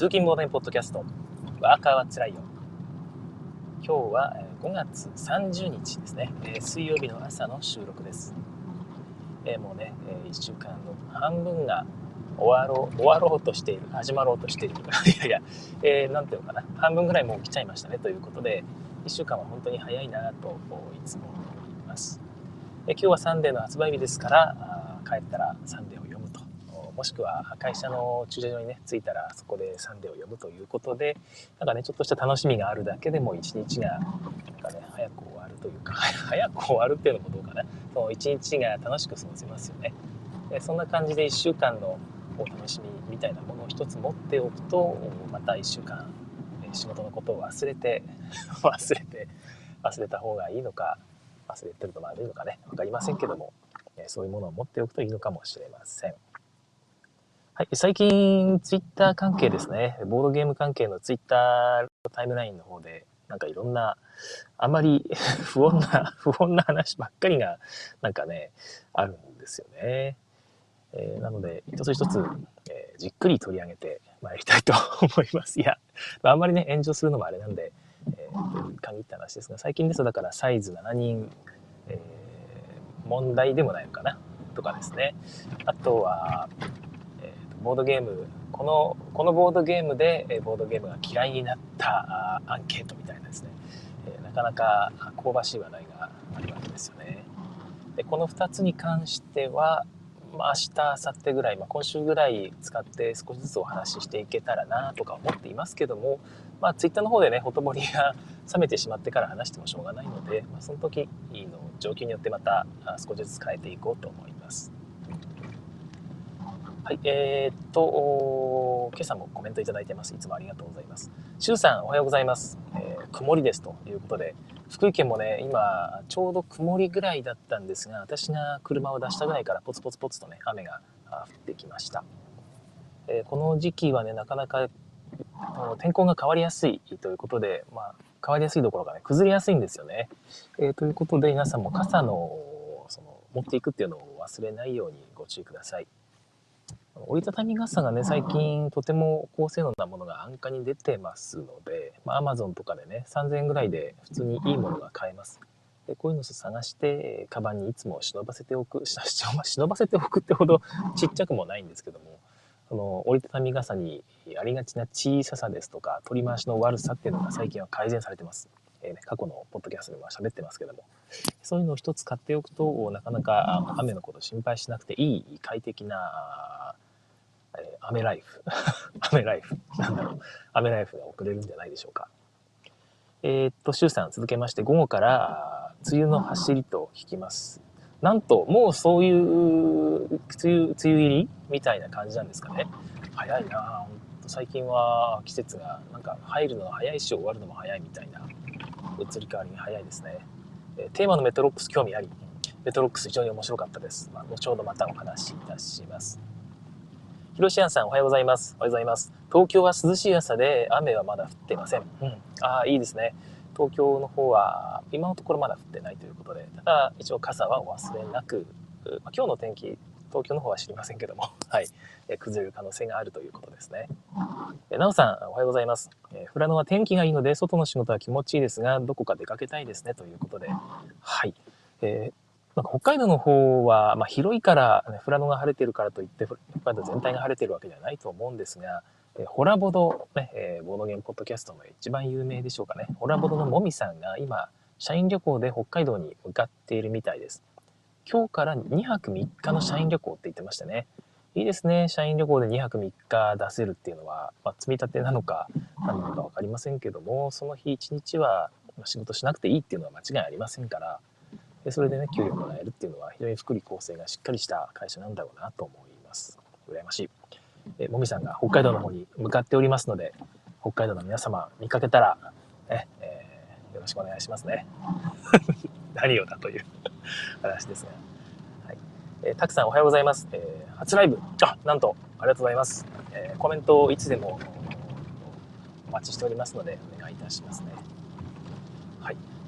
通勤モードポッドキャスト、ワーカーはつらいよ。今日は5月30日ですね、水曜日の朝の収録です。えもうね、1週間の半分が終わろう、終わろうとしている、始まろうとしている。いやいや、えー、なんていうのかな、半分ぐらいもう来ちゃいましたねということで、1週間は本当に早いなといつも思います。え今日はサンデーの発売日ですから、帰ったらサンデー。もしくは会社の駐車場にね、着いたらそこでサンデーを読むということで、なんかね、ちょっとした楽しみがあるだけでも一日が、なんかね、早く終わるというか、早く終わるっていうのもどうかな。一日が楽しく過ごせますよねで。そんな感じで1週間のお楽しみみたいなものを一つ持っておくとまた1週間仕事のことを忘れて 忘れて忘れた方がいいのか忘れてると悪いのかね分かりませんけどもそういうものを持っておくといいのかもしれません。はい、最近ツイッター関係ですねボードゲーム関係のツイッタータイムラインの方でなんかいろんなあまり 不穏な不穏な話ばっかりがなんかねあるんですよね。えー、なので、一つ一つ、えー、じっくり取り上げてまいりたいと 思います。いや、あ、んまりね、炎上するのもあれなんで、えー、限った話ですが、最近ですと、だからサイズ7人、えー、問題でもないのかな、とかですね。あとは、ボードゲーム、この、このボードゲームで、えボードゲームが嫌いになったアンケートみたいなですね、なかなか香ばしい話題があるわけですよね。でこの2つに関しては、まあ、明日明後日ぐらい、まあ、今週ぐらい使って少しずつお話ししていけたらなとか思っていますけども、まあ、ツイッターの方でねほとぼりが 冷めてしまってから話してもしょうがないので、まあ、その時の状況によってまた少しずつ変えていこうと思います。はい、えー、っと、今朝もコメントいただいてます。いつもありがとうございます。しゅうさん、おはようございます。えー、曇りですということで、福井県もね、今、ちょうど曇りぐらいだったんですが、私が車を出したぐらいからポツポツポツとね、雨が降ってきました。えー、この時期はね、なかなか天候が変わりやすいということで、まあ、変わりやすいどころかね、崩れやすいんですよね。えー、ということで、皆さんも傘の、その、持っていくっていうのを忘れないようにご注意ください。折りたたみ傘がね、最近とても高性能なものが安価に出てますので、まあ、Amazon とかでね、3000円ぐらいで普通にいいものが買えます。でこういうのを探して、カバンにいつも忍ばせておく、忍ばせておくってほどちっちゃくもないんですけども、その折りたたみ傘にありがちな小ささですとか、取り回しの悪さっていうのが最近は改善されてます。えー、ね、過去のポッドキャストでも喋ってますけども、そういうのを一つ買っておくと、なかなか雨のこと心配しなくていい快適なえー、アメライフ。アメライフ。なんだろう。アメライフが送れるんじゃないでしょうか。えー、っと、シュウさん続けまして、午後から梅雨の走りと引きます。なんと、もうそういう、梅雨、梅雨入りみたいな感じなんですかね。早いなほんと最近は季節が、なんか入るのが早いし終わるのも早いみたいな、移り変わりが早いですね。えー、テーマのメトロックス興味あり。メトロックス非常に面白かったです。まあ、後ほどまたお話しいたします。ひろしあんさん、おはようございます。おはようございます。東京は涼しい朝で、雨はまだ降っていません。うん。ああ、いいですね。東京の方は、今のところまだ降ってないということで、ただ、一応傘はお忘れなく、まあ、今日の天気、東京の方は知りませんけども、はい、え崩れる可能性があるということですね。えなおさん、おはようございます。え富良野は天気がいいので、外の仕事は気持ちいいですが、どこか出かけたいですね、ということで、はい。えーなんか北海道の方は、まあ、広いから、ね、富良野が晴れてるからといって北海道全体が晴れてるわけではないと思うんですが、えホラボド、ねえー、ボードゲームポッドキャストの一番有名でしょうかね。ホラボドのもみさんが今社員旅行で北海道に向かっているみたいです。今日から2泊3日の社員旅行って言ってましたね。いいですね。社員旅行で2泊3日出せるっていうのは、まあ、積み立てなのか何なのか分かりませんけどもその日1日は仕事しなくていいっていうのは間違いありませんからでそれでね給料もらえるっていうのは非常に福利厚生がしっかりした会社なんだろうなと思います。羨ましい。えもみさんが北海道の方に向かっておりますので北海道の皆様見かけたら、ねえー、よろしくお願いしますね。何をだという話ですね、はい。えー、たくさんおはようございます、えー、初ライブ。あなんとありがとうございます、えー、コメントをいつでもお待ちしておりますのでお願いいたしますね。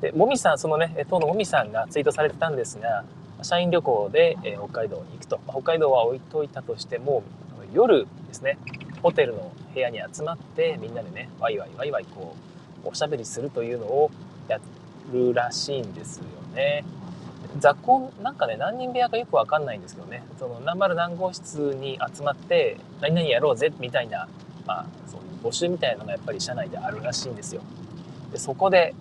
でもみさんそのね当のもみさんがツイートされてたんですが社員旅行で、え北海道に行くと、北海道は置いといたとしても夜ですねホテルの部屋に集まってみんなでねワイワイワイワイこうおしゃべりするというのをやるらしいんですよね。雑魚なんかね何人部屋かよくわかんないんですけどねその何丸何号室に集まって何々やろうぜみたいな、まあ、そういう募集みたいなのがやっぱり社内であるらしいんですよ。でそこで、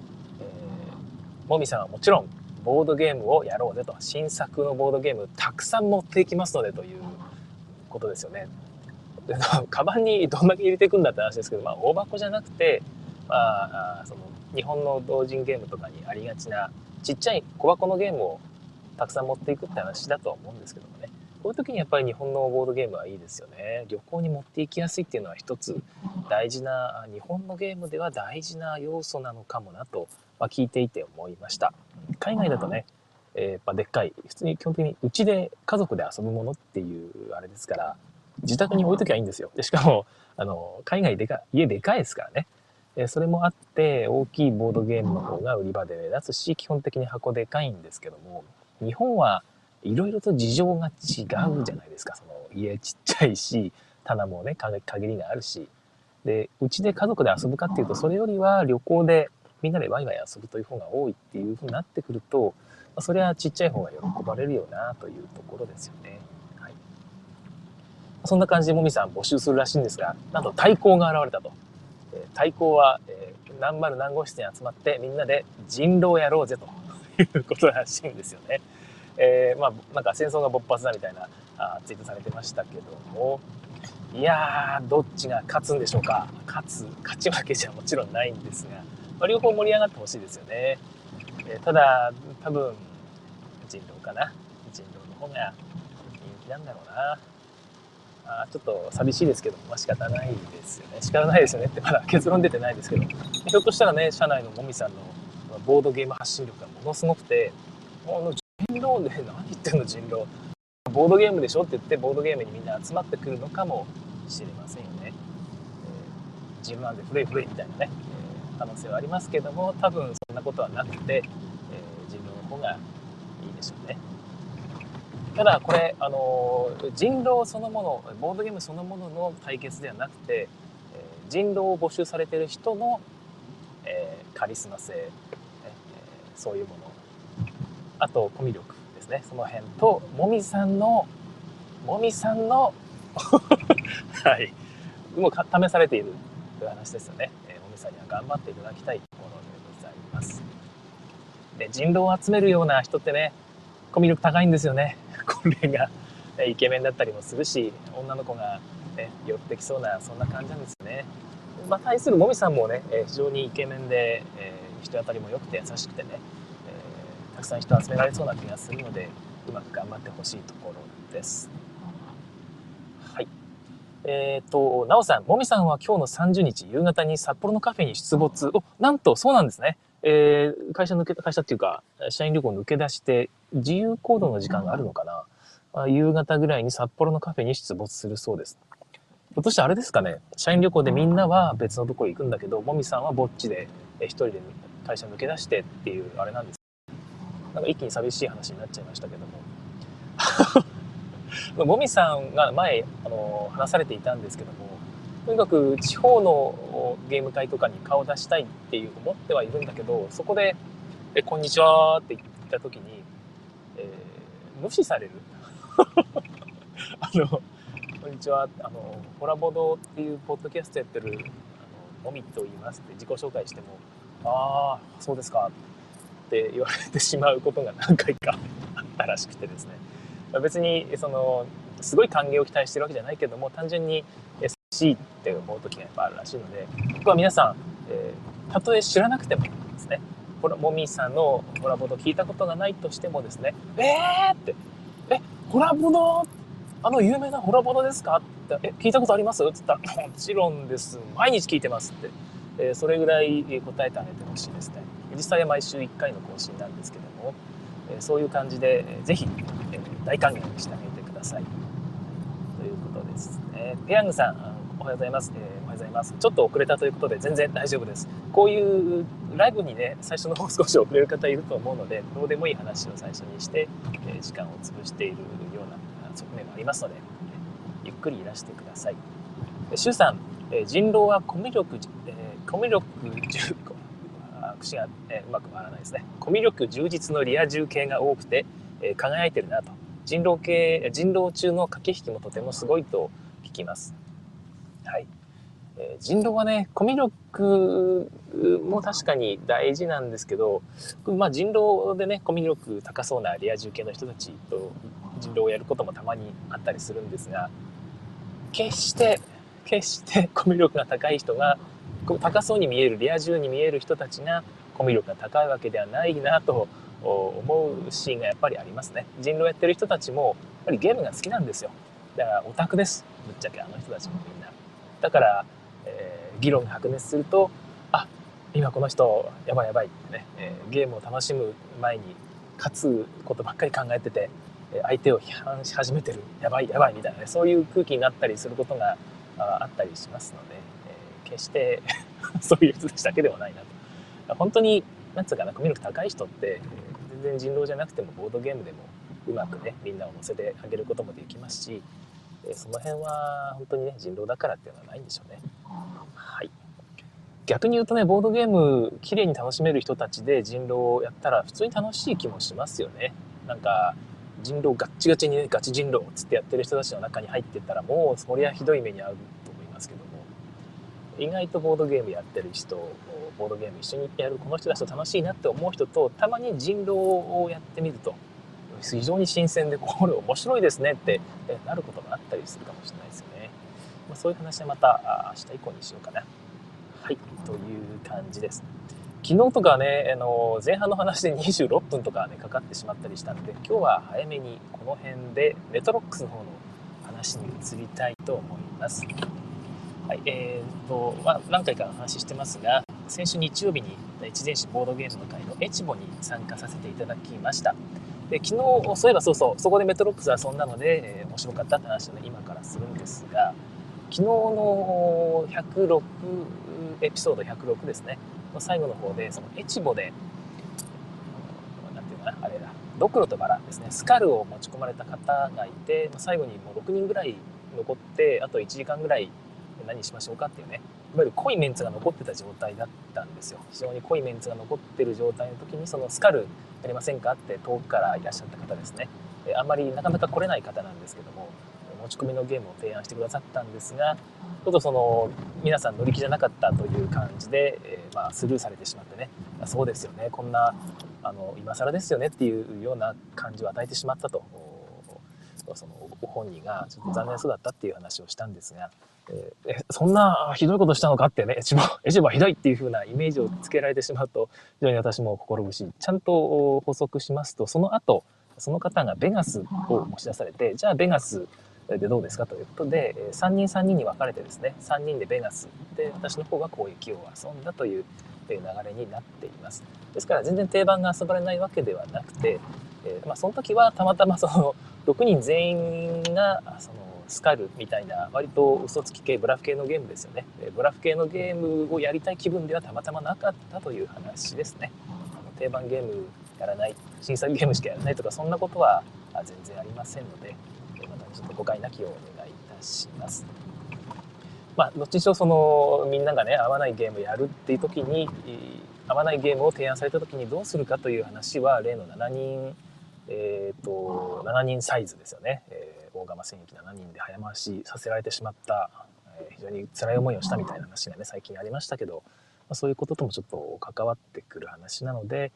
もみさんはもちろんボードゲームをやろうぜと新作のボードゲームたくさん持っていきますのでということですよね。カバンにどんだけ入れていくんだって話ですけど、まあ、大箱じゃなくて、まあ、その日本の同人ゲームとかにありがちなちっちゃい小箱のゲームをたくさん持っていくって話だとは思うんですけどもねこういう時にやっぱり日本のボードゲームはいいですよね。旅行に持っていきやすいっていうのは一つ大事な日本のゲームでは大事な要素なのかもなと、まあ、聞いていて思いました。海外だとね、えー、でっかい普通に基本的にうちで家族で遊ぶものっていうあれですから自宅に置いときゃいいんですよ。でしかもあの海外でか家でかいですからね。えそれもあって大きいボードゲームの方が売り場で目立つし基本的に箱でかいんですけども日本はいろいろと事情が違うじゃないですかその家ちっちゃいし棚もね限りがあるしでうちで家族で遊ぶかっていうとそれよりは旅行でみんなでワイワイ遊ぶという方が多いっていうふうになってくるとそれはちっちゃい方が喜ばれるよなというところですよね。はい、そんな感じでもみさん募集するらしいんですがなんと対抗が現れたと。対抗は、えー、何丸何号室に集まってみんなで人狼やろうぜと いうことらしいんですよね。えー、まあなんか戦争が勃発だみたいなあツイートされてましたけども。いやーどっちが勝つんでしょうか。勝つ勝ち負けじゃもちろんないんですが、まあ、両方盛り上がってほしいですよね。えー、ただ多分人狼かな。人狼の方が人気なんだろうな。あちょっと寂しいですけど、まあ仕方ないですよね。仕方ないですよね。ってまだ結論出てないですけど、ひょっとしたらね、社内のもみさんのボードゲーム発信力がものすごくて、あの人狼で何言ってんの人狼。ボードゲームでしょって言ってボードゲームにみんな集まってくるのかもしれませんよね。えー、自分なんで古い古いみたいなね、えー、可能性はありますけども、多分そんなことはなくて、えー、人狼の方がいいでしょうね。ただこれあの人狼そのものボードゲームそのものの対決ではなくて、え人狼を募集されてる人の、えー、カリスマ性、えー、そういうものあとコミュ力ですね。その辺ともみさんのもみさんの はい。もう試されているという話ですよね、えー、もみさんには頑張っていただきたいところでございます。で人狼を集めるような人ってねコミュ力高いんですよね。これがイケメンだったりもするし女の子が、ね、寄ってきそうなそんな感じなんですよね。まあ、対するもみさんもね非常にイケメンで、えー、人当たりも良くて優しくてね、くさん人集められそうな気がするのでうまく頑張ってほしいところです。はい。えっ、ー、と、なおさん、もみさんは今日の30日夕方に札幌のカフェに出没。お、なんとそうなんですね。えー、会社抜けた、会社っていうか、社員旅行抜け出して、自由行動の時間があるのかな、まあ、夕方ぐらいに札幌のカフェに出没するそうです。ひょっとしてあれですかね、社員旅行でみんなは別のとこ行くんだけど、もみさんはぼっちで、え一人で会社抜け出してっていうあれなんです。なんか一気に寂しい話になっちゃいましたけども。もみさんが前、あの、話されていたんですけども、とにかく地方のゲーム会とかに顔を出したいっていう思ってはいるんだけど、そこで、え、こんにちはって言った時に、えー、無視される。あの、こんにちは、あの、ホラボドっていうポッドキャストやってる、あの、もみと言いますって自己紹介しても、ああ、そうですかっって言われてしまうことが何回かあったらしくてですね。別に、その、すごい歓迎を期待してるわけじゃないけども、単純にしいって思う時がやっぱあるらしいので僕は皆さん、えー、たとえ知らなくてもですねこれもみさんのコラボド聞いたことがないとしてもですね「えー!」って「えコラボドあの有名なホラボドですか?」って「え聞いたことあります?」って言ったら「もちろんです毎日聞いてます」って、えー、それぐらい答えてあげてほしいですね実際は毎週1回の更新なんですけども、え、そういう感じで、えー、ぜひ、え、大歓迎してあげてくださいということですねペヤングさんおはようございます、え、おはようございます。ちょっと遅れたということで全然大丈夫です。こういうライブにね、最初の方少し遅れる方いると思うので、どうでもいい話を最初にして、え、時間を潰しているような側面がありますので、ゆっくりいらしてください。周さん、え人狼はコミュ力、えコミュ力重口が、えうまく回らないですね。コミュ力充実のリア充系が多くて、え輝いてるなと。人狼系、人狼中の駆け引きもとてもすごいと聞きます。はい。え人狼はね、コミュ力も確かに大事なんですけど、まあ人狼でね、コミュ力高そうなリア充系の人たちと人狼をやることもたまにあったりするんですが、決して、決してコミュ力が高い人が、高そうに見える、リア充に見える人たちがコミュ力が高いわけではないなと思うシーンがやっぱりありますね。人狼やってる人たちも、やっぱりゲームが好きなんですよ。だからオタクです。ぶっちゃけあの人たちもみんな。だから、えー、議論が白熱すると、あ、今この人やばいやばいってね、えー、ゲームを楽しむ前に勝つことばっかり考えてて、相手を批判し始めてるやばいやばいみたいなねそういう空気になったりすることがあったりしますので、決して そういう人たちだけではないなと本当になんつうかなコミュ力高い人って、全然人狼じゃなくてもボードゲームでもうまくねみんなを乗せてあげることもできますし、その辺は本当にね人狼だからっていうのはないんでしょうね。はい逆に言うとねボードゲーム綺麗に楽しめる人たちで人狼をやったら普通に楽しい気もしますよね。なんか人狼ガッチガチにねガチ人狼っつってやってる人たちの中に入ってったらもうそりゃひどい目に遭う意外とボードゲームやってる人ボードゲーム一緒にやるこの人たちと楽しいなって思う人とたまに人狼をやってみると非常に新鮮でこれ面白いですねってなることがあったりするかもしれないですよね。まあ、そういう話はまた明日以降にしようかな。はい、という感じです。昨日とかね、あの前半の話で26分とかね、かかってしまったりしたので、今日は早めにこの辺でメトロックスの方の話に移りたいと思います。はい、えーと、まあ、何回か話してますが、先週日曜日に一電子ボードゲームの会のエチボに参加させていただきました。で昨日、そういえばそうそう、そこでメトロックス遊んだので、えー、面白かったって話をね、今からするんですが、昨日の106エピソード106ですね。の最後の方でそのエチボで何て言うかなあれだドクロとバラですねスカルを持ち込まれた方がいて最後にもう6人ぐらい残ってあと1時間ぐらい何しましょうかっていうね。いわゆる濃いメンツが残ってた状態だったんですよ。非常に濃いメンツが残ってる状態の時にそのスカルやりませんかって遠くからいらっしゃった方ですね。あんまりなかなか来れない方なんですけども持ち込みのゲームを提案してくださったんですがちょっとその皆さん乗り気じゃなかったという感じで、えー、まあ、スルーされてしまってね。そうですよね。こんなあの今更ですよねっていうような感じを与えてしまったと。そのご本人がちょっと残念そうだったっていう話をしたんですが、え、そんなひどいことしたのかってねエチボエチボはひどいっていう風なイメージをつけられてしまうと非常に私も心苦しい。ちゃんと補足しますとその後その方がベガスを持ち出されてじゃあベガスでどうですかということで3人3人に分かれてですね3人でベガスで私の方が攻撃を遊んだという流れになっています。ですから全然定番が遊ばれないわけではなくて、え、まあ、その時はたまたまその6人全員がそのスカルみたいな割と嘘つき系ブラフ系のゲームですよね。ブラフ系のゲームをやりたい気分ではたまたまなかったという話ですね。定番ゲームやらない新作ゲームしかやらないとかそんなことは全然ありませんのでまたちょっと誤解なきをお願いいたします。まあ、どっちにしろそのみんながね合わないゲームやるっていう時に合わないゲームを提案された時にどうするかという話は例の7人えーと、7人サイズですよね、えー、大釜戦役7人で早回しさせられてしまった、えー、非常に辛い思いをしたみたいな話がね最近ありましたけど、まあ、そういうことともちょっと関わってくる話なので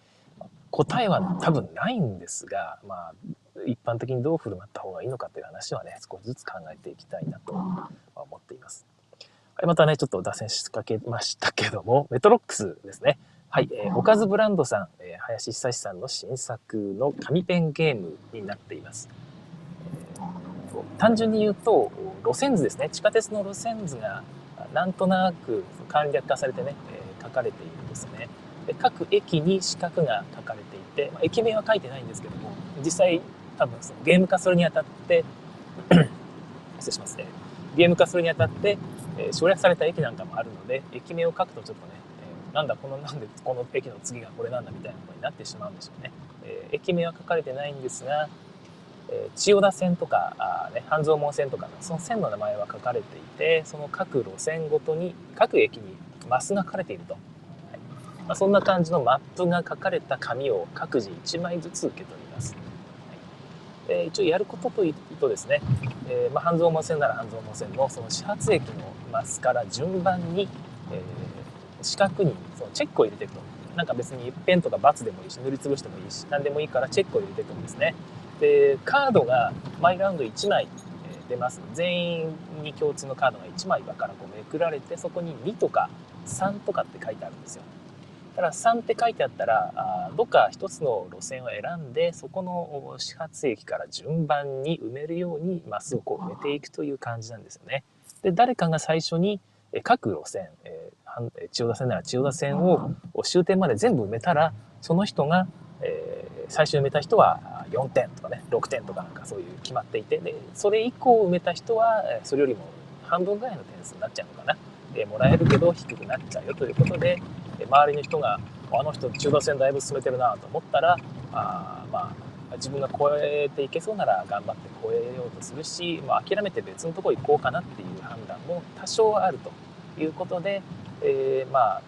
答えは多分ないんですが、まあ、一般的にどう振る舞った方がいいのかという話はね、少しずつ考えていきたいなと思っています。はい、またね、ちょっと脱線しかけましたけども、メトロックスですね。はい、えー、おかずブランドさん、えー、林久志さんの新作の紙ペンゲームになっています。単純に言うと、路線図ですね。地下鉄の路線図がなんとなく簡略化されてね、え、書かれているんですね。で各駅に四角が書かれていて、まあ、駅名は書いてないんですけども、実際多分そのゲーム化するにあたって 失礼しますねゲーム化するにあたって、え、省略された駅なんかもあるので駅名を書くとちょっとね、え、なんだこのなんでこの駅の次がこれなんだみたいなことになってしまうんでしょうね、え、駅名は書かれてないんですがえ千代田線とかあ、ね、半蔵門線とかのその線の名前は書かれていてその各路線ごとに各駅にマスが書かれていると、はい。まあ、そんな感じのマップが書かれた紙を各自1枚ずつ受け取ります、はい。え、一応やることというとですね、えー、まあ、半蔵門線なら半蔵門線のその始発駅のマスから順番に、えー、四角にそのチェックを入れていくと。なんか別にペンとかバツでもいいし塗りつぶしてもいいし何でもいいからチェックを入れていくんですね。でカードが毎ラウンド1枚出ます。全員に共通のカードが1枚からこうめくられてそこに2とか3とかって書いてあるんですよ。だから3って書いてあったらあどっか1つの路線を選んでそこの始発駅から順番に埋めるようにマスをこう埋めていくという感じなんですよね。で誰かが最初に各路線、えー、千代田線なら千代田線を終点まで全部埋めたらその人が、えー、最初埋めた人は4点とかね6点とかなんかそういう決まっていてでそれ以降埋めた人はそれよりも半分ぐらいの点数になっちゃうのかな。でもらえるけど低くなっちゃうよということで周りの人があの人中華線だいぶ進めてるなと思ったらあまあ自分が超えていけそうなら頑張って超えようとするし、まあ、諦めて別のとこ行こうかなっていう判断も多少あるということで、えー、まあ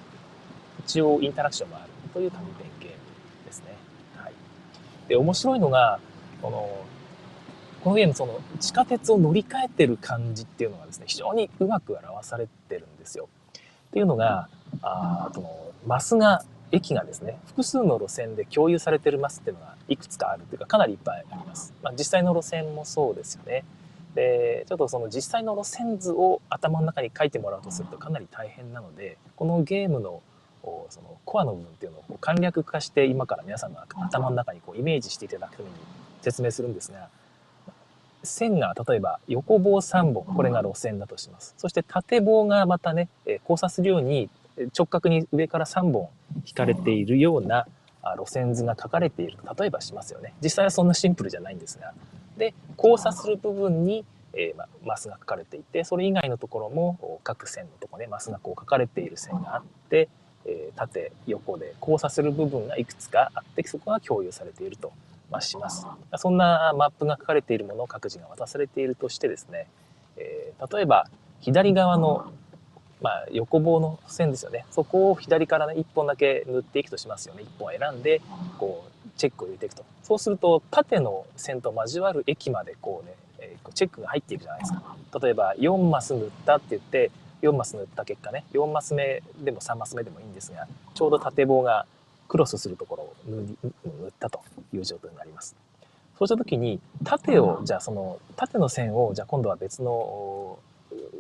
一応インタラクションもあるという紙弁で、面白いのが、この、このゲーム、その、地下鉄を乗り換えてる感じっていうのがですね、非常にうまく表されてるんですよ。っていうのが、あその、マスが、駅がですね、複数の路線で共有されてるマスっていうのがいくつかあるっていうか、かなりいっぱいあります。まあ、実際の路線もそうですよね。で、ちょっとその実際の路線図を頭の中に書いてもらうとするとかなり大変なので、このゲームのこうそのコアの部分っていうのをこう簡略化して今から皆さんの頭の中にこうイメージしていただくために説明するんですが線が例えば横棒3本これが路線だとします。そして縦棒がまたね交差するように直角に上から3本引かれているような路線図が書かれていると例えばしますよね。実際はそんなシンプルじゃないんですが。で交差する部分にえー、まマスが書かれていてそれ以外のところも各線のとこねマスがこう書かれている線があってえー、縦横で交差する部分がいくつかあってそこが共有されていると、まあ、します。そんなマップが書かれているものを各自が渡されているとしてですね、えー、例えば左側の、まあ、横棒の線ですよね。そこを左からね1本だけ塗っていくとしますよね。1本選んでこうチェックを入れていくと。そうすると縦の線と交わる駅までこうね、えー、チェックが入っていくじゃないですか。例えば4マス塗ったって言って4マス塗った結果ね4マス目でも3マス目でもいいんですがちょうど縦棒がクロスするところを塗ったという状態になります。そうした時に縦をじゃあその縦の線をじゃあ今度は別の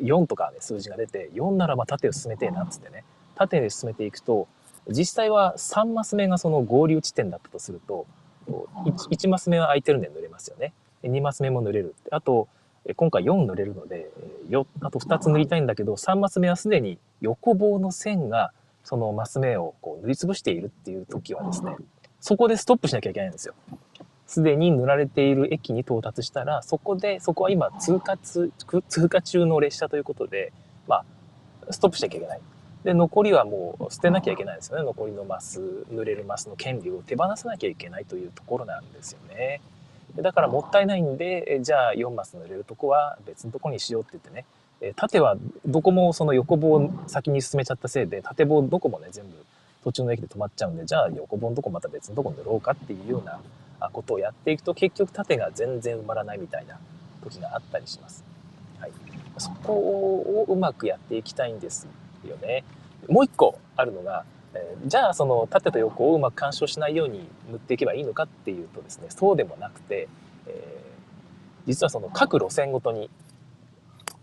4とかね数字が出て4ならば縦を進めてえなっつってね縦に進めていくと実際は3マス目がその合流地点だったとすると 1, 1マス目は空いてるんで塗れますよね。2マス目も塗れる。あと今回4塗れるので、よあと2つ塗りたいんだけど、3マス目はすでに横棒の線がそのマス目をこう塗りつぶしているっていう時はですね、そこでストップしなきゃいけないんですよ。すでに塗られている駅に到達したら、そこで、そこは今通過通、通過中の列車ということで、まあ、ストップしなきゃいけない。で、残りはもう捨てなきゃいけないですよね。残りのマス、塗れるマスの権利を手放さなきゃいけないというところなんですよね。だからもったいないんで、じゃあ4マス塗れるとこは別のとこにしようって言ってね、縦はどこもその横棒を先に進めちゃったせいで、縦棒どこもね、全部途中の駅で止まっちゃうんで、じゃあ横棒のとこまた別のとこ塗ろうかっていうようなことをやっていくと、結局縦が全然埋まらないみたいな時があったりします。はい。そこをうまくやっていきたいんですよね。もう一個あるのが、えー、じゃあその縦と横をうまく干渉しないように塗っていけばいいのかっていうとですねそうでもなくて、えー、実はその各路線ごとに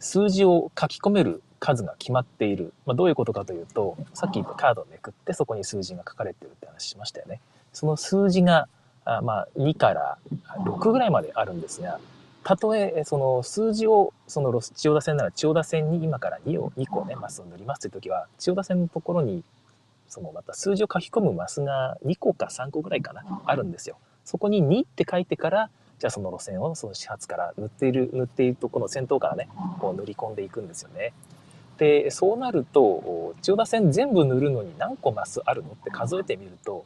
数字を書き込める数が決まっている、まあ、どういうことかというとさっき言ったカードをめくってそこに数字が書かれてるって話しましたよね。その数字があまあ2から6ぐらいまであるんですがたとえその数字をその千代田線なら千代田線に今から2を2個ねマスを塗りますという時は千代田線のところにそのまた数字を書き込むマスが2個か3個ぐらいかな、あるんですよ。そこに2って書いてから、じゃあその路線をその始発から塗っている、塗っているとこの先頭からね、こう塗り込んでいくんですよね。で、そうなると、千代田線全部塗るのに何個マスあるのって数えてみると、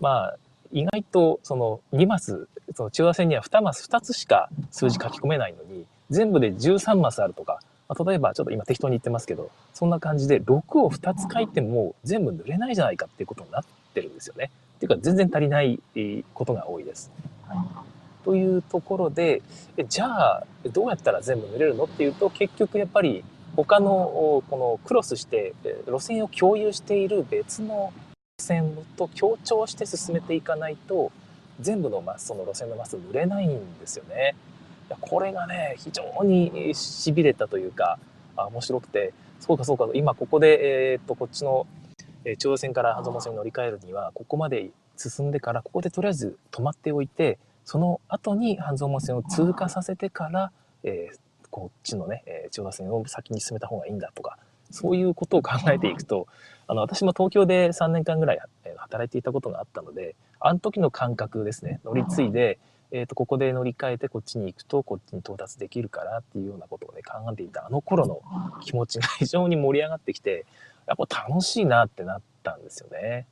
まあ、意外とその2マスその千代田線には2マス、2つしか数字書き込めないのに、全部で13マスあるとか、まあ、例えばちょっと今適当に言ってますけど、そんな感じで6を2つ書いても全部塗れないじゃないかっていうことになってるんですよね。っていうか全然足りないことが多いです。はい、というところで、じゃあどうやったら全部塗れるのっていうと結局やっぱり他のこのクロスして路線を共有している別の路線と強調して進めていかないと全部のマスその路線のマス塗れないんですよね。これがね非常にしびれたというか面白くてそうかそうか今ここで、えー、っとこっちの中央線から半蔵門線に乗り換えるにはここまで進んでからここでとりあえず止まっておいてその後に半蔵門線を通過させてから、えー、こっちのね、えー、千代田線を先に進めた方がいいんだとか、そういうことを考えていくと、あの、私も東京で3年間ぐらい働いていたことがあったので、あの時の感覚ですね、乗り継いで、えっ、ー、と、ここで乗り換えてこっちに行くと、こっちに到達できるからっていうようなことをね、考えていたあの頃の気持ちが非常に盛り上がってきて、やっぱ楽しいなってなったんですよね。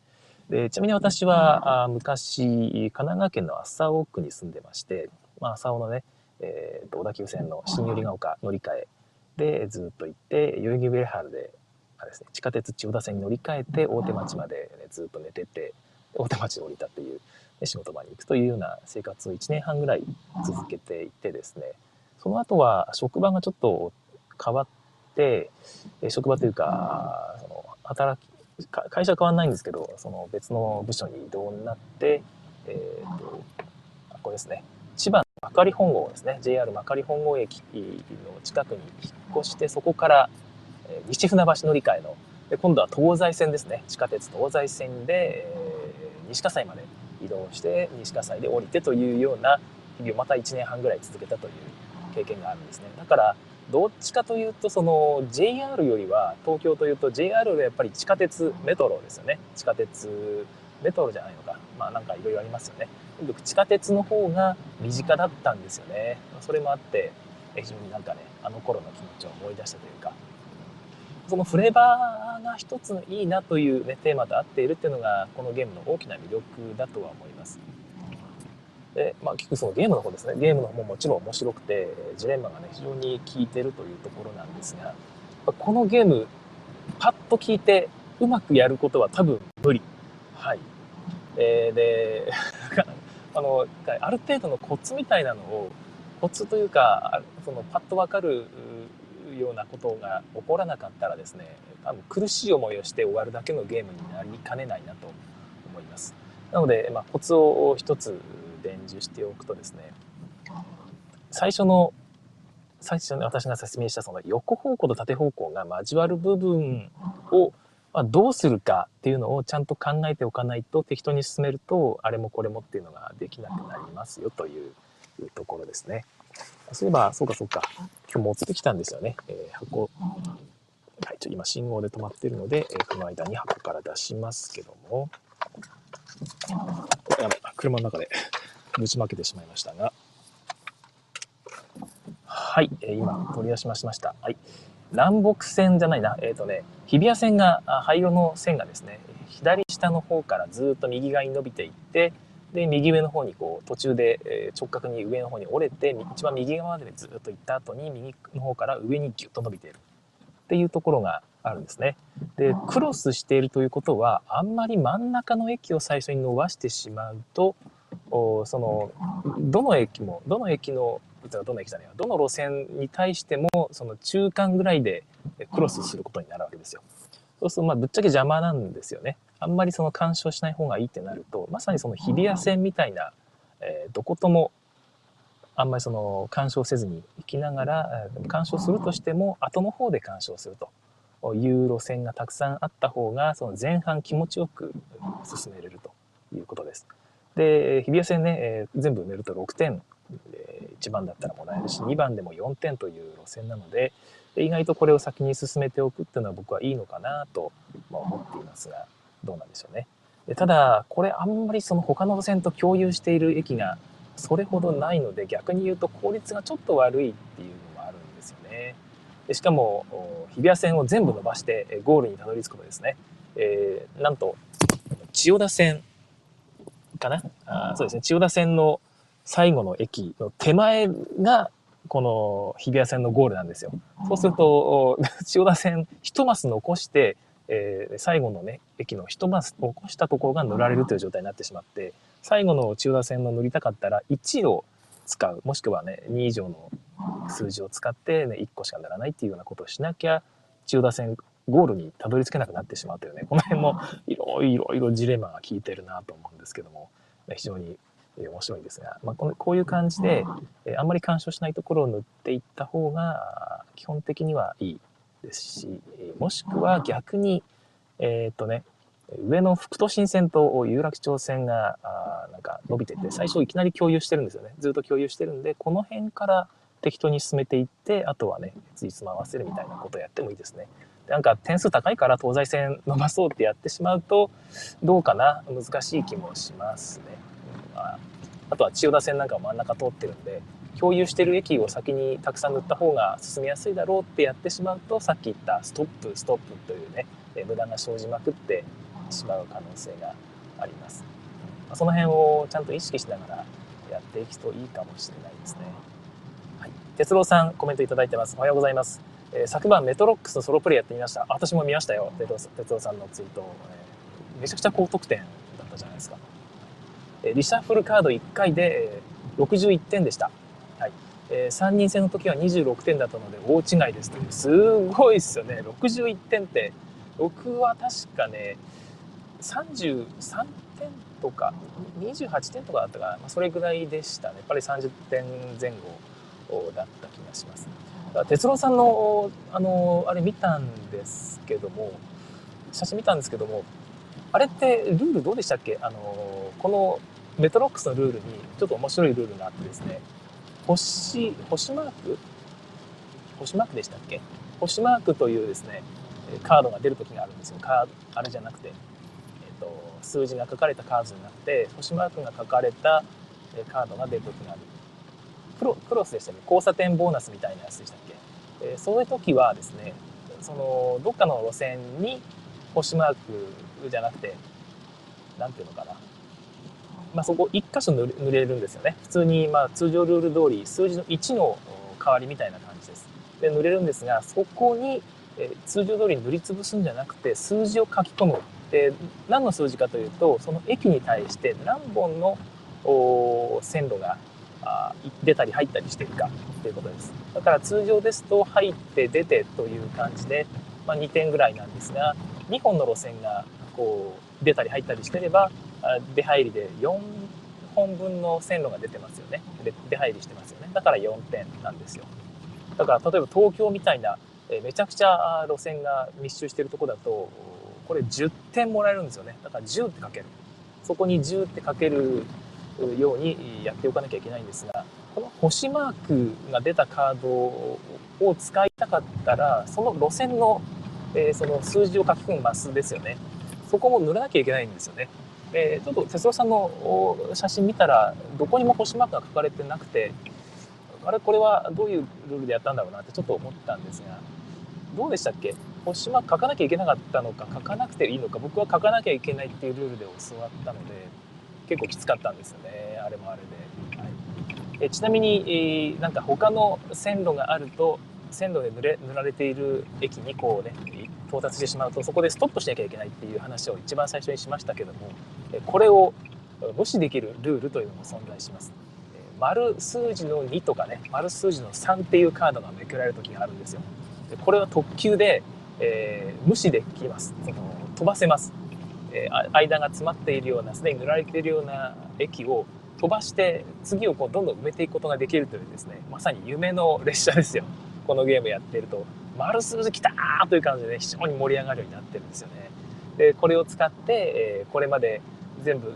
でちなみに私はあ昔神奈川県の麻生区に住んでまして、まあ、麻生のねえーと、小田急線の新百合ヶ丘乗り換えでずっと行って代々木上原であです、ね、地下鉄千代田線に乗り換えて大手町まで、ね、ずっと寝てて大手町に降りたっていう、ね、仕事場に行くというような生活を1年半ぐらい続けていてですね。その後は職場がちょっと変わって職場というかその働き会社変わんないんですけどその別の部署に移動になって、えーと、とこれですね。千葉幕張本郷ですね。JR 幕張本郷駅の近くに引っ越してそこから西船橋乗り換えので今度は東西線ですね。地下鉄東西線で、えー、西葛西まで移動して西葛西で降りてというような日々をまた1年半ぐらい続けたという経験があるんですね。だからどっちかというとその JR よりは東京というと JR よりやっぱり地下鉄メトロですよね。地下鉄メトロじゃないのか。まあなんかいろいろありますよね。地下鉄の方が身近だったんですよね。それもあって非常になんかねあの頃の気持ちを思い出したというかそのフレーバーが一つのいいなという、ね、テーマと合っているっていうのがこのゲームの大きな魅力だとは思います。で、まあ、結局そのゲームの方ですね。ゲームの方ももちろん面白くてジレンマがね非常に効いてるというところなんですがこのゲームパッと聞いてうまくやることは多分無理。はい。えー、で あのある程度のコツみたいなのをコツというかそのパッと分かるうようなことが起こらなかったらですね多分苦しい思いをして終わるだけのゲームになりかねないなと思いますなので、まあ、コツを一つ伝授しておくとですね最初の最初に私が説明したその横方向と縦方向が交わる部分をま、どうするかっていうのをちゃんと考えておかないと適当に進めるとあれもこれもっていうのができなくなりますよというところですね。そういえば、そうかそうか。今日持ってきたんですよね。えー、箱。はい、ちょ今信号で止まってるので、えー、この間に箱から出しますけども。やばい、車の中でぶちまけてしまいましたが。はい、えー、今取り出しました。はい。南北線じゃないな、えっ、ー、とね、日比谷線が、灰色の線がですね、左下の方からずっと右側に伸びていって、で、右上の方にこう、途中で、直角に上の方に折れて、一番右側までずっと行った後に、右の方から上にギュッと伸びているっていうところがあるんですね。で、クロスしているということは、あんまり真ん中の駅を最初に伸ばしてしまうと、おその、どの駅も、どの駅のどの駅じゃないどの路線に対してもその中間ぐらいでクロスすることになるわけですよ。そうするとまあぶっちゃけ邪魔なんですよね。あんまりその干渉しない方がいいってなるとまさにその日比谷線みたいな、えー、どこともあんまりその干渉せずに行きながら干渉するとしても後の方で干渉すると。いう路線がたくさんあった方がその前半気持ちよく進めれるということです。で日比谷線ね、えー、全部埋めると6点。1番だったらもらえるし2番でも4点という路線なので意外とこれを先に進めておくっていうのは僕はいいのかなと思っていますがどうなんでしょうね。ただこれあんまりその他の路線と共有している駅がそれほどないので逆に言うと効率がちょっと悪いっていうのもあるんですよね。しかも日比谷線を全部伸ばしてゴールにたどり着くとですね、えー、なんと千代田線かな？あそうですね千代田線の最後の駅の手前が、この日比谷線のゴールなんですよ。そうすると、千代田線一マス残して、えー、最後のね、駅の一マス残したところが乗られるという状態になってしまって、最後の千代田線の乗りたかったら1を使う、もしくはね、2以上の数字を使って、ね、1個しかならないっていうようなことをしなきゃ、千代田線ゴールにたどり着けなくなってしまうというね、この辺もいろいろいろジレマが効いてるなと思うんですけども、非常に面白いんですが、まあ、このこういう感じで、えあんまり干渉しないところを塗っていった方が基本的にはいいですし、もしくは逆に、えっ、とね、上の副都心線と有楽町線があなんか伸びてて、最初いきなり共有してるんですよね。ずっと共有してるんで、この辺から適当に進めていって、あとはね、ついつま合わせるみたいなことをやってもいいですねで。なんか点数高いから東西線伸ばそうってやってしまうと、どうかな？難しい気もしますね。ああとは千代田線なんか真ん中通ってるんで、共有してる駅を先にたくさん塗った方が進みやすいだろうってやってしまうと、さっき言ったストップ、ストップというね、無駄が生じまくってしまう可能性があります。その辺をちゃんと意識しながらやっていくといいかもしれないですね。はい。哲郎さん、コメントいただいてます。おはようございます。えー、昨晩メトロックスのソロプレイやってみました。私も見ましたよ。哲郎さんのツイート、えー、めちゃくちゃ高得点だったじゃないですか。えリシャッフルカード1回で、61点でした。えー、3人制の時は26点だったので大違いですという。すごいですよね。61点って、僕は確かね、33点とか28点とかだったかな、まあ、それぐらいでしたね。やっぱり30点前後だった気がします。哲郎さんのあのあれ見たんですけども写真見たんですけどもあれってルールどうでしたっけ？あのこのメトロックスのルールにちょっと面白いルールがあってですね。星星マーク？星マークでしたっけ？星マークというですねカードが出る時があるんですよ。カードあれじゃなくてえっと、数字が書かれたカードになって星マークが書かれたカードが出る時がある。クロクロスでしたっけ？交差点ボーナスみたいなやつでしたっけ、えー、そういう時はですねそのどっかの路線に星マークじゃなくて何ていうのかな、まあ、そこ1箇所塗れるんですよね。普通にまあ通常ルール通り数字の1の代わりみたいな感じです。で塗れるんですがそこにえ通常通り塗りつぶすんじゃなくて数字を書き込む。で何の数字かというとその駅に対して何本の線路が出たり入ったりしているか。ということです。だから通常ですと入って出てという感じで、まあ、2点ぐらいなんですが2本の路線がこう出たり入ったりしてれば出入りで4本分の線路が出てますよね。出入りしてますよね。だから4点なんですよ。だから例えば東京みたいなめちゃくちゃ路線が密集してるとこだとこれ10点もらえるんですよね。だから10って書ける。そこに10って書けるようにやっておかなきゃいけないんですがこの星マークが出たカードを使いたかったらその路線の,、えー、その数字を書き込むマスですよね。そこも塗らなきゃいけないんですよね。え、ちょっと哲郎さんの写真見たらどこにも星マークが書かれてなくてあれこれはどういうルールでやったんだろうなってちょっと思ったんですがどうでしたっけ？星は書かなきゃいけなかったのか書かなくていいのか僕は書かなきゃいけないっていうルールで教わったので結構きつかったんですよねあれもあれで、はい、えちなみに、え、なんか他の線路があると線路で塗れ塗られている駅にこうね行っ到達してしまうとそこでストップしなきゃいけないっていう話を一番最初にしましたけどもこれを無視できるルールというのも存在します。丸数字の2とかね丸数字の3っていうカードがめくられる時があるんですよ。これは特急で、えー、無視できます。その飛ばせます、えー、間が詰まっているようなすでに塗られているような駅を飛ばして次をこうどんどん埋めていくことができるというですねまさに夢の列車ですよ。このゲームやってると丸数字きたーという感じで、ね、非常に盛り上がるようになってるんですよねでこれを使って、え、これまで全部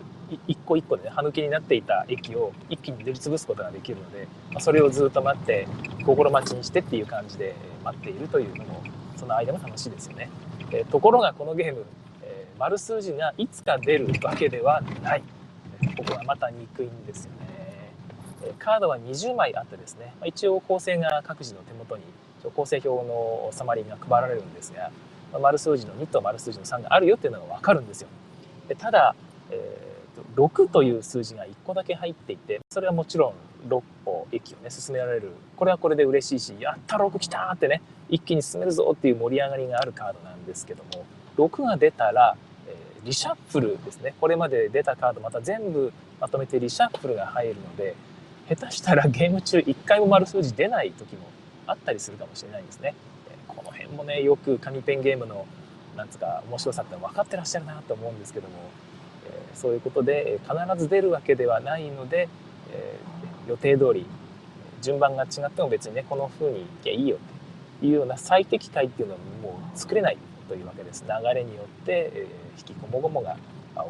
一個一個で、ね、歯抜きになっていた駅を一気に塗りつぶすことができるので、ま、それをずっと待って心待ちにしてっていう感じで待っているというのもその間も楽しいですよね。えところがこのゲーム、えー、丸数字がいつか出るわけではない。ここがまた憎いんですよね。カードは20枚あってですね、ま、一応構成が各自の手元に構成表のサマリーが配られるんですが、ま、丸数字の2と丸数字の3があるよっていうのが分かるんですよ。でただ、えー6という数字が1個だけ入っていてそれはもちろん6歩駅をね進められるこれはこれで嬉しいしやった6来たってね一気に進めるぞっていう盛り上がりがあるカードなんですけども6が出たら、え、リシャッフルですねこれまで出たカードまた全部まとめてリシャッフルが入るので下手したらゲーム中1回も丸数字出ない時もあったりするかもしれないんですね。この辺もねよく紙ペンゲームのなんつうか面白さって分かってらっしゃるなと思うんですけども、え、そういうことで必ず出るわけではないので、え、予定通り順番が違っても別にねこの風にいけいいよっていうような最適解っていうのはもう作れないというわけです流れによって、え、引きこもごもが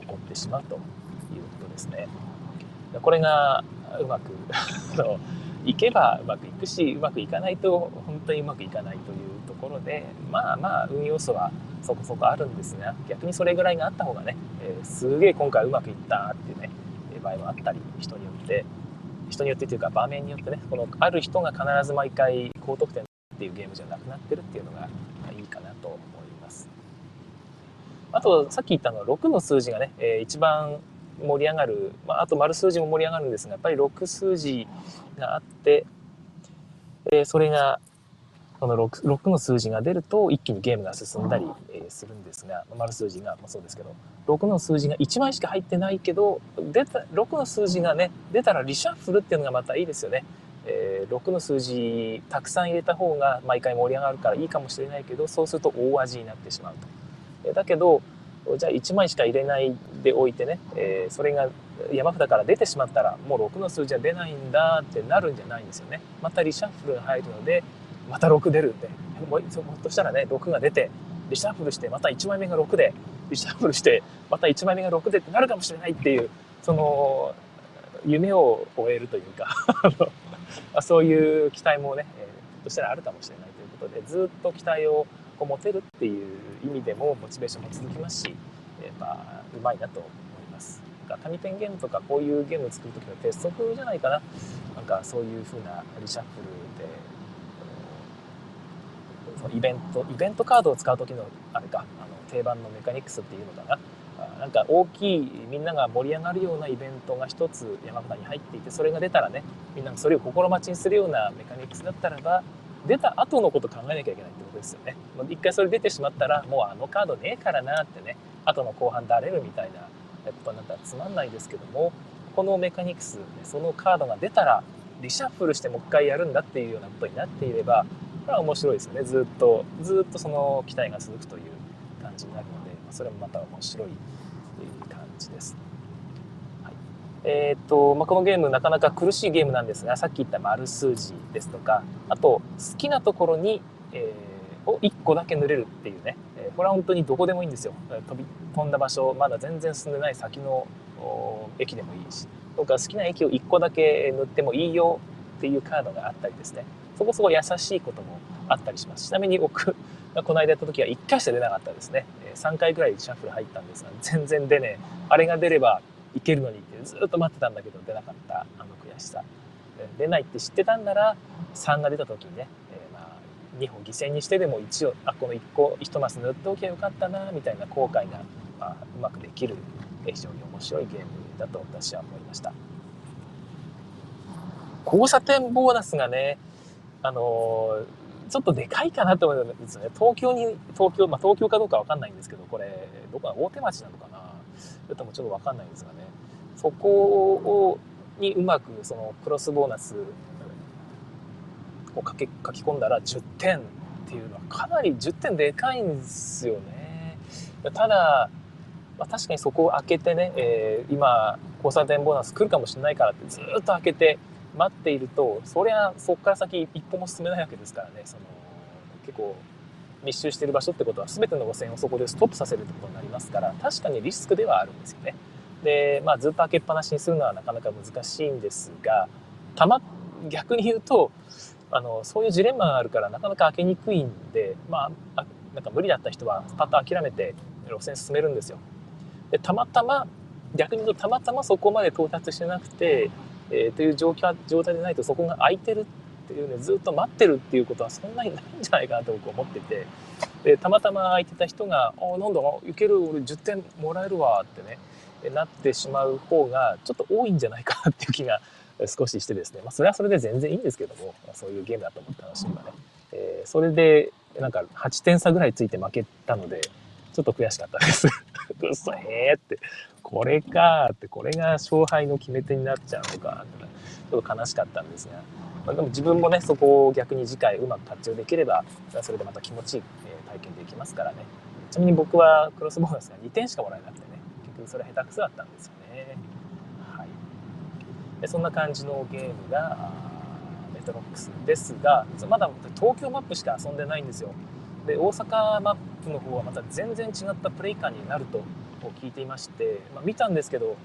起こってしまうということですね。これがうまく いけばうまくいくしうまくいかないと本当にうまくいかないというところでまあまあ運要素はそこそこあるんですが逆にそれぐらいがあった方がね、えー、すげえ今回うまくいったっていうね場合もあったり人によって人によってというか場面によってねこのある人が必ず毎回高得点っていうゲームじゃなくなってるっていうのがいいかなと思います。あとさっき言ったの6の数字がね、えー、一番盛り上がる、まあ、あと丸数字も盛り上がるんですがやっぱり6数字があって、え、それがこの 6, 6の数字が出ると一気にゲームが進んだり、するんですが丸数字がそうですけど6の数字が1枚しか入ってないけど出た6の数字がね出たらリシャッフルっていうのがまたいいですよね。えー、6の数字たくさん入れた方が毎回盛り上がるからいいかもしれないけどそうすると大味になってしまうと。だけどじゃあ1枚しか入れないでおいてね、えー、それが山札から出てしまったらもう6の数字は出ないんだってなるんじゃないんですよね。またリシャッフルが入るのでまた6出るんでもうひょっとしたらね6が出てリシャッフルしてまた1枚目が6でリシャッフルしてまた1枚目が6でってなるかもしれないっていうその夢を終えるというか そういう期待もね、えー、ひょっとしたらあるかもしれないということでずっと期待をこう持てるっていう意味でもモチベーションも続きますしやっぱうまいなと思いますなんか。紙ペンゲームとかこういうゲームを作る時の鉄則じゃないかななんかそういう風なリシャッフルでそのイベントイベントカードを使う時のあれかあの定番のメカニクスっていうのかななんか大きいみんなが盛り上がるようなイベントが一つ山札に入っていてそれが出たらねみんながそれを心待ちにするようなメカニクスだったらば出た後のこと考えなきゃいけないってことですよね。一回それ出てしまったらもうあのカードねえからなってね後の後半だれるみたいなことになったらつまんないですけどもこのメカニクスねそのカードが出たらリシャッフルしてもう一回やるんだっていうようなことになっていればこれは面白いですよねずっとずっとその期待が続くという感じになるのでそれもまた面白い感じです。えー、とまあ、このゲームなかなか苦しいゲームなんですがさっき言った丸数字ですとかあと好きなところに、えー、を1個だけ塗れるっていうね、えこれは本当にどこでもいいんですよ。飛び飛んだ場所まだ全然進んでない先の駅でもいいしとか好きな駅を1個だけ塗ってもいいよっていうカードがあったりですね。そこそこ優しいこともあったりします。ちなみに僕 この間やった時は1回しか出なかったですね。3回ぐらいシャッフル入ったんですが全然出ねえ。あれが出ればいけるのにってずっと待ってたんだけど出なかったあの悔しさ。出ないって知ってたんなら3が出た時にね、えー、まあ2歩犠牲にしてでも1をあこの1個1マス塗っておきゃよかったなみたいな後悔が、まあ、うまくできる非常に面白いゲームだと私は思いました。交差点ボーナスがねあのちょっとでかいかなと思うんですよね。東京に東京まあ東京かどうかわかんないんですけどこれどこか大手町なのかな？それともちょっとわかんないんですがね。そこをにうまくそのクロスボーナスを書き書き込んだら10点っていうのはかなり10点でかいんですよね。ただまあ、確かにそこを開けてね、えー、今交差点ボーナス来るかもしれないからってずっと開けて待っているとそりゃそこから先一歩も進めないわけですからね。その結構密集してる場所ってことは全ての路線をそこでストップさせるってことになりますから確かにリスクではあるんですよね。で、まあ、ずっと開けっぱなしにするのはなかなか難しいんですがたま逆に言うとあのそういうジレンマがあるからなかなか開けにくいんで、まあ、なんか無理だった人はパッと諦めて路線進めるんですよ。でたまたま逆に言うとたまたまそこまで到達してなくて、えー、という状況状態でないとそこが空いてるっていうねずっと待ってるっていうことはそんなにないんじゃないかなと僕思ってて。でたまたま空いてた人が「あなんだいける。俺10点もらえるわ」ってね、なってしまう方がちょっと多いんじゃないかなっていう気が少ししてですね、まあ、それはそれで全然いいんですけども、そういうゲームだと思って楽しめばね、えー、それでなんか8点差ぐらいついて負けたのでちょっと悔しかったです。うそへーって、これかって、これが勝敗の決め手になっちゃうのかって、ちょっと悲しかったんですが、まあ、でも自分もね、そこを逆に次回うまく活用できれば、それでまた気持ちいい体験できますからね。ちなみに僕はクロスボーナスが2点しかもらえなくてね、結局それ下手くそだったんですよね。はい。でそんな感じのゲームが、メトロックスですが、まだ東京マップしか遊んでないんですよ。で、大阪マップの方はまた全然違ったプレイ感になるとを聞いていまして、まあ、見たんですけど、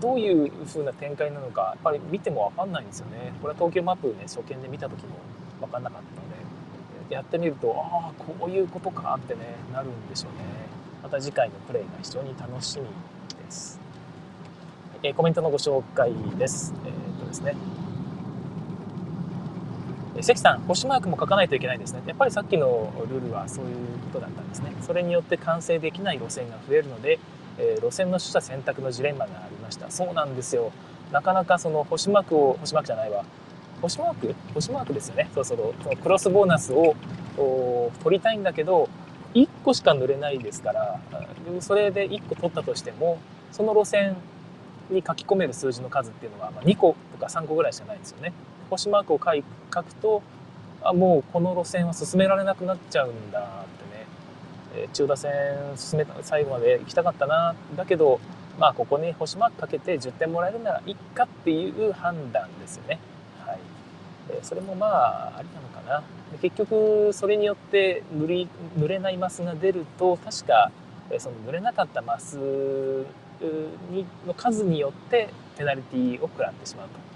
どういう風な展開なのか、やっぱり見ても分かんないんですよね。これは東京マップね、初見で見た時も分かんなかったので、やってみると、ああ、こういうことかってね、なるんでしょうね。また次回のプレイが非常に楽しみです。えー、コメントのご紹介です。えー、っとですね。関さん、星マークも書かないといけないですね。やっぱりさっきのルールはそういうことだったんですね。それによって完成できない路線が増えるので、えー、路線の取捨選択のジレンマがありました。そうなんですよ。なかなかその星マークを、星マークじゃないわ。星マーク？星マークですよね。そうそう。そのクロスボーナスを取りたいんだけど、1個しか塗れないですから、それで1個取ったとしても、その路線に書き込める数字の数っていうのは2個とか3個ぐらいしかないんですよね。星マークを書くとあもうこの路線は進められなくなっちゃうんだってね、えー、千代田線進めた最後まで行きたかったなだけどまあここに星マークかけて10点もらえるならいっかっていう判断ですよね。はいえー、それもまあありなのかな。結局それによって塗り塗れないマスが出ると確かその塗れなかったマスにの数によってペナルティを食らってしまうと。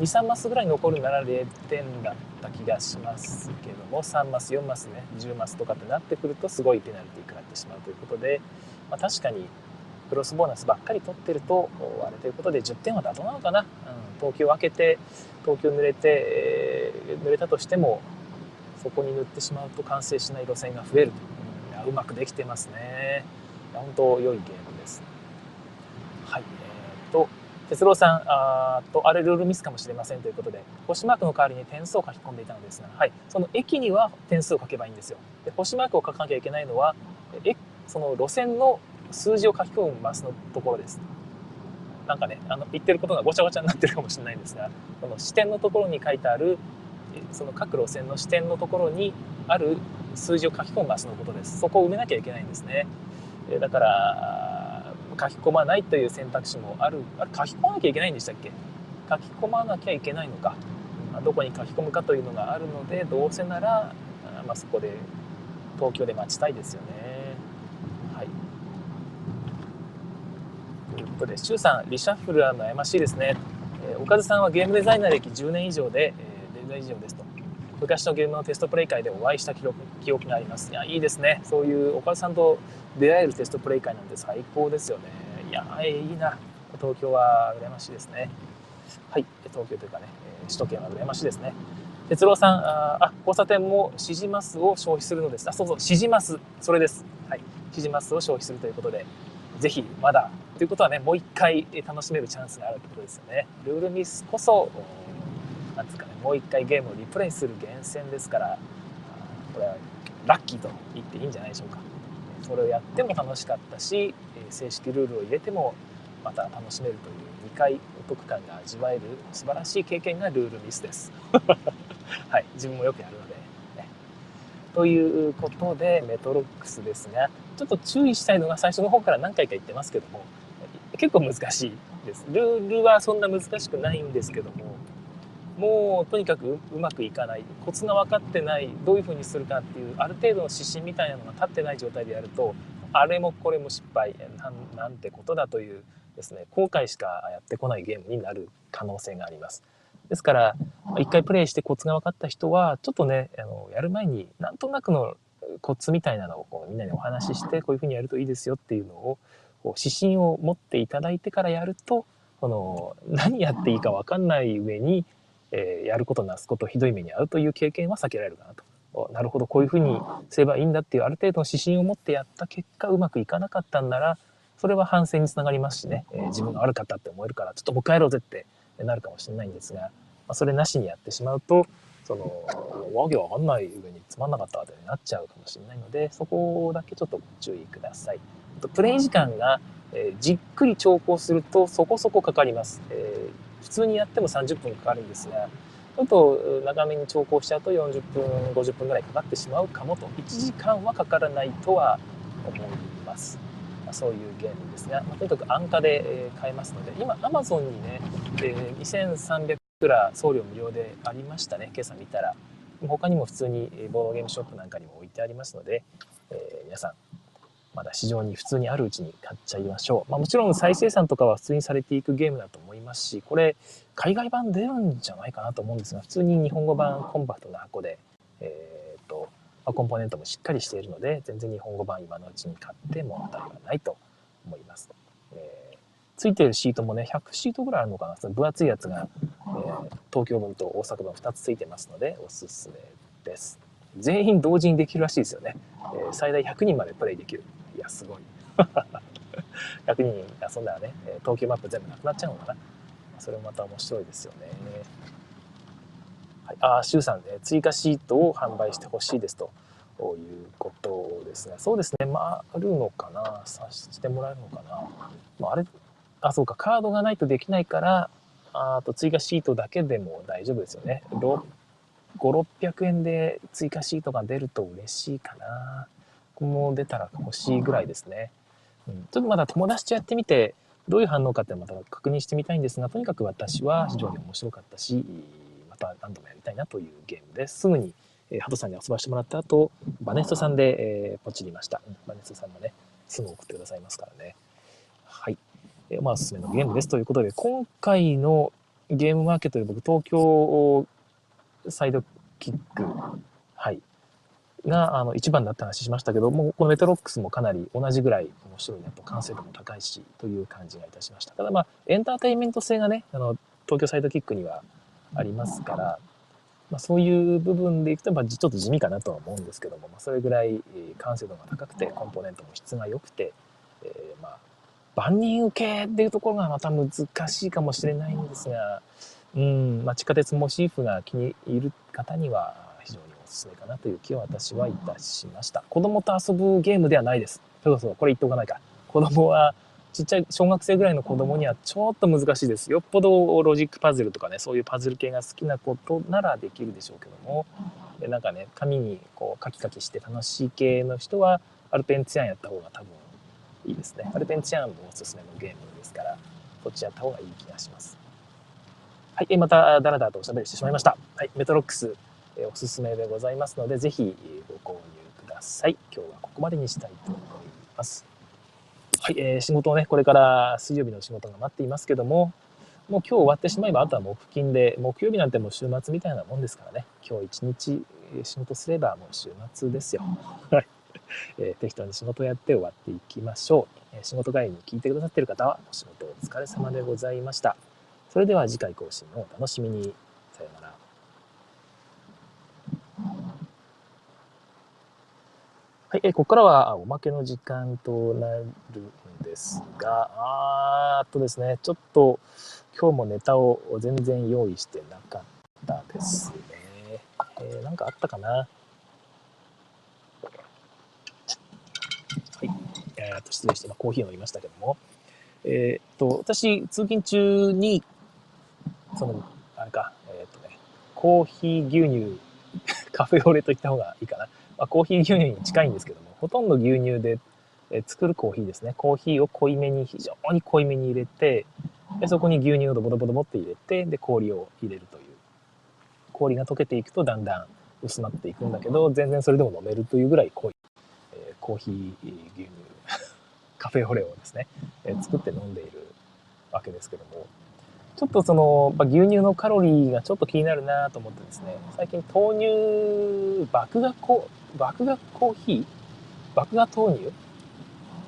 23マスぐらい残るなら0点だった気がしますけども3マス4マスね10マスとかってなってくるとすごいペナルティー食らってしまうということで、まあ、確かにクロスボーナスばっかり取ってるとあれということで10点は妥当なのかな、うん、東京を開けて東京濡れて、えー、濡れたとしてもそこに塗ってしまうと完成しない路線が増えると、うん、うまくできてますね。本当良いゲームです。はい、哲郎さんあとあれルールミスかもしれませんということで星マークの代わりに点数を書き込んでいたのですが、はい、その駅には点数を書けばいいんですよ。で星マークを書かなきゃいけないのはえその路線の数字を書き込むマスのところです。なんかねあの言ってることがごちゃごちゃになってるかもしれないんですがこの視点のところに書いてあるその各路線の視点のところにある数字を書き込むマスのことです。そこを埋めなきゃいけないんですね。だから書き込まないという選択肢もあるあれ書き込まなきゃいけないんでしたっけ？書き込まなきゃいけないのか。どこに書き込むかというのがあるのでどうせなら、まあ、そこで東京で待ちたいですよね。はい。ということで周さんリシャッフルは悩ましいですね、えー、岡田さんはゲームデザイナー歴10年以上で、えー、デザイン以上ですと。昔のゲームのテストプレイ会でお会いした記録記憶があります。いやいいですね。そういう岡田さんと出会えるテストプレイ会なんて最高ですよね。いやいいな。東京は羨ましいですね。はい。東京というかね首都圏は羨ましいですね。哲郎さんああ交差点も指示マスを消費するのです。あそうそう指示マス。それです。はい。指示マスを消費するということでぜひまだ。ということはねもう一回楽しめるチャンスがあるということですよね。ルールミスこそなんですかねもう一回ゲームをリプレイする厳選ですからこれはラッキーと言っていいんじゃないでしょうか。それをやっても楽しかったし正式ルールを入れてもまた楽しめるという2回お得感が味わえる素晴らしい経験がルールミスです。はい自分もよくやるので、ね、ということでメトロックスですがちょっと注意したいのが最初の方から何回か言ってますけども結構難しいです。ルールはそんな難しくないんですけどももうとにかくうまくいかないコツが分かってないどういうふうにするかっていうある程度の指針みたいなのが立ってない状態でやるとあれもこれも失敗なんてことだというですね後悔しかやってこないゲームになる可能性があります。ですから一回プレイしてコツが分かった人はちょっとねあのやる前になんとなくのコツみたいなのをこうみんなにお話ししてこういうふうにやるといいですよっていうのをこう指針を持っていただいてからやるとこの何やっていいか分かんない上にえー、やることなすことひどい目に遭うという経験は避けられるかなと。なるほどこういうふうにすればいいんだっていうある程度の指針を持ってやった結果うまくいかなかったんならそれは反省につながりますしね、えー、自分が悪かったって思えるから、ちょっともう一回やろうぜってなるかもしれないんですが、まあ、それなしにやってしまうと、その、わけわかんない上につまんなかったってなっちゃうかもしれないので、そこだけちょっとご注意ください。プレイ時間が、えー、じっくり調校するとそこそこかかります。えー、普通にやっても30分かかるんですが、ちょっと長めに調校しちゃうと40分、50分ぐらいかかってしまうかもと。1時間はかからないとは思います。ま、そういうゲームですが、ま、とにかく安価で、買えますので、今 Amazon にね、え、2300くら送料無料でありましたね、今朝見たら。他にも普通にボードゲームショップなんかにも置いてありますので、えー、皆さん、まだ市場に普通にあるうちに買っちゃいましょう。まあ、もちろん再生産とかは普通にされていくゲームだと思いますし、これ、海外版出るんじゃないかなと思うんですが、普通に日本語版コンパクトな箱で、えー、と、ま、コンポーネントもしっかりしているので、全然日本語版今のうちに買って問題はないと思います。えー、ついてるシートもね、100シートぐらいあるのかな、その分厚いやつが、えー、東京分と大阪分2つついてますので、おすすめです。全員同時にできるらしいですよね。えー、最大100人までプレイできる。いや、すごい。100人遊んだらね、東京マップ全部なくなっちゃうのかな。それもまた面白いですよね。はい、ああ、周さんね、追加シートを販売してほしいですということですね。そうですね、まあ、あるのかな、さしてもらえるのかな。まあ、あれ、あ、そうか、カードがないとできないから、あと追加シートだけでも大丈夫ですよね。5、600円で追加シートが出ると嬉しいかな。ここも出たら欲しいぐらいですね。うん、ちょっとまだ友達とやってみて、どういう反応かってまた確認してみたいんですが、とにかく私は非常に面白かったし、また何度もやりたいなというゲームです。すぐに、えー、ハトさんに遊ばしてもらった後、バネストさんで、えー、ポチりました。バネストさんもね、すぐ送ってくださいますからね。はい。えー、まあ、おすすめのゲームですということで、今回のゲームマーケットで僕、東京サイドキック、はい、があの一番だった話しましたけどもこのメトロックスもかなり同じぐらい面白いねと完成度も高いしという感じがいたしました。ただまあエンターテインメント性がねあの東京サイドキックにはありますから、まあ、そういう部分でいくと、まあ、ちょっと地味かなとは思うんですけども、まあ、それぐらい完成度が高くてコンポーネントも質が良くて、えー、まあ万人受けっていうところがまた難しいかもしれないんですが、うんまあ、地下鉄モチーフが気に入る方にはすすめかなという気を私はいたしました。子供と遊ぶゲームではないです。そうそう、これ言っておかないか。子供は、ちっちゃい小学生ぐらいの子供にはちょっと難しいです。よっぽどロジックパズルとかね、そういうパズル系が好きなことならできるでしょうけども、なんかね、紙にこうカキカキして楽しい系の人は、アルペンツィアンやった方が多分いいですね。アルペンツィアンもおすすめのゲームですから、こっちやった方がいい気がします。はい、またダラダラとおしゃべりしてしまいました。はい、メトロックスおすすめでございますので、ぜひご購入ください。今日はここまでにしたいと思います。はい、えー、仕事をね、これから水曜日の仕事が待っていますけども、もう今日終わってしまえば、あとは木金で、木曜日なんてもう週末みたいなもんですからね、今日一日仕事すればもう週末ですよ。はい。えー、適当に仕事をやって終わっていきましょう。えー、仕事帰りに聞いてくださっている方は、お仕事お疲れ様でございました。それでは次回更新をお楽しみに。さようなら。はい、えここからはおまけの時間となるんですが、あーっとですね、ちょっと今日もネタを全然用意してなかったですね。えー、なんかあったかな？はい、えー、と失礼して、今コーヒー飲みましたけども、えー、っと、私、通勤中に、その、あれか、えー、っとね、コーヒー牛乳、カフェオレと言った方がいいかな。まあ、コーヒー牛乳に近いんですけども、ほとんど牛乳で、え作るコーヒーですね。コーヒーを濃いめに、非常に濃いめに入れて、でそこに牛乳をドボドボドボって入れて、で、氷を入れるという。氷が溶けていくとだんだん薄まっていくんだけど、全然それでも飲めるというぐらい濃い、え、コーヒー牛乳、カフェオレをですね、え、作って飲んでいるわけですけども、ちょっとその、まあ、牛乳のカロリーがちょっと気になるなと思ってですね、最近豆乳、麦芽コ麦芽コーヒー？麦芽豆乳って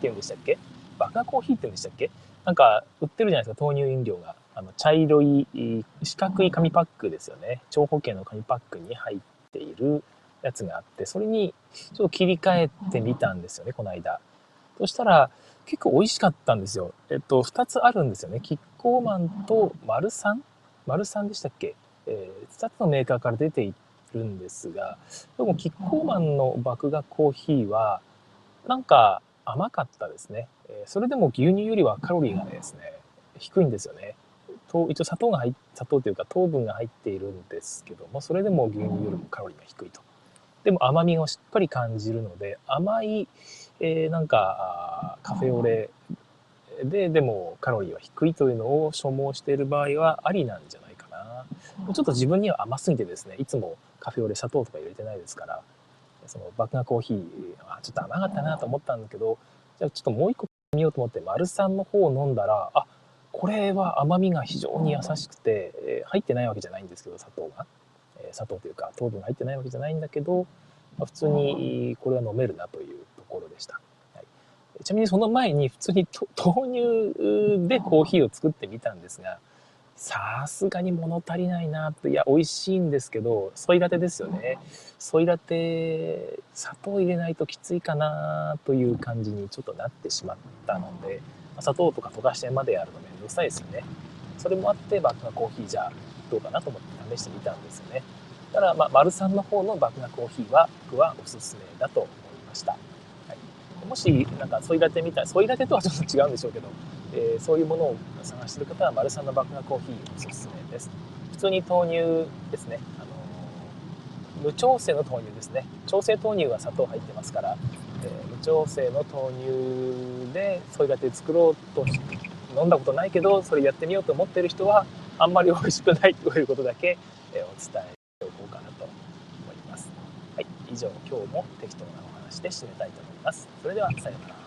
言うんでしたっけ？麦芽コーヒーって言うんでしたっけ？なんか売ってるじゃないですか、豆乳飲料が。あの、茶色い四角い紙パックですよね。長方形の紙パックに入っているやつがあって、それにちょっと切り替えてみたんですよね、この間。そしたら、結構美味しかったんですよ。えっと、2つあるんですよね。キッコーマンとマルサンマルサンでしたっけ？えー、2つのメーカーから出ているんですが、でもキッコーマンの麦芽コーヒーは、なんか甘かったですね。えそれでも牛乳よりはカロリーがですね、低いんですよね。と一応砂糖が入砂糖というか糖分が入っているんですけども、それでも牛乳よりもカロリーが低いと。でも甘みをしっかり感じるので、甘い、えー、なんかカフェオレで、でもカロリーは低いというのを所望している場合はありなんじゃないかな。ちょっと自分には甘すぎてですね、いつもカフェオレ砂糖とか入れてないですから、その麦芽コーヒーはちょっと甘かったなと思ったんだけど、じゃあちょっともう一個見ようと思って、丸三の方を飲んだら、あ、これは甘みが非常に優しくて、えー、入ってないわけじゃないんですけど、砂糖が。えー、砂糖というか糖分が入ってないわけじゃないんだけど、まあ、普通にこれは飲めるなというところでした。ちなみにその前に普通に豆乳でコーヒーを作ってみたんですが、さすがに物足りないなといや美味しいんですけどソイラテですよね。ソイラテ砂糖入れないときついかなという感じにちょっとなってしまったので砂糖とか溶かしてまでやるのめんどくさいですよね。それもあってバックナコーヒーじゃどうかなと思って試してみたんですよね。ただまあ丸三の方のバックナコーヒーは僕はおすすめだと思いました、もしなんかソイラテみたいソイラテとはちょっと違うんでしょうけどえー、そういうものを探してる方はマルサンの麦芽コーヒーおすすめです。普通に豆乳ですね、あのー、無調整の豆乳ですね。調整豆乳は砂糖入ってますから、えー、無調整の豆乳でソイラテ作ろうと飲んだことないけどそれやってみようと思ってる人はあんまり美味しくないということだけ、えお伝えしておこうかなと思います。はい以上今日も適当して締めたいと思います。それではさようなら。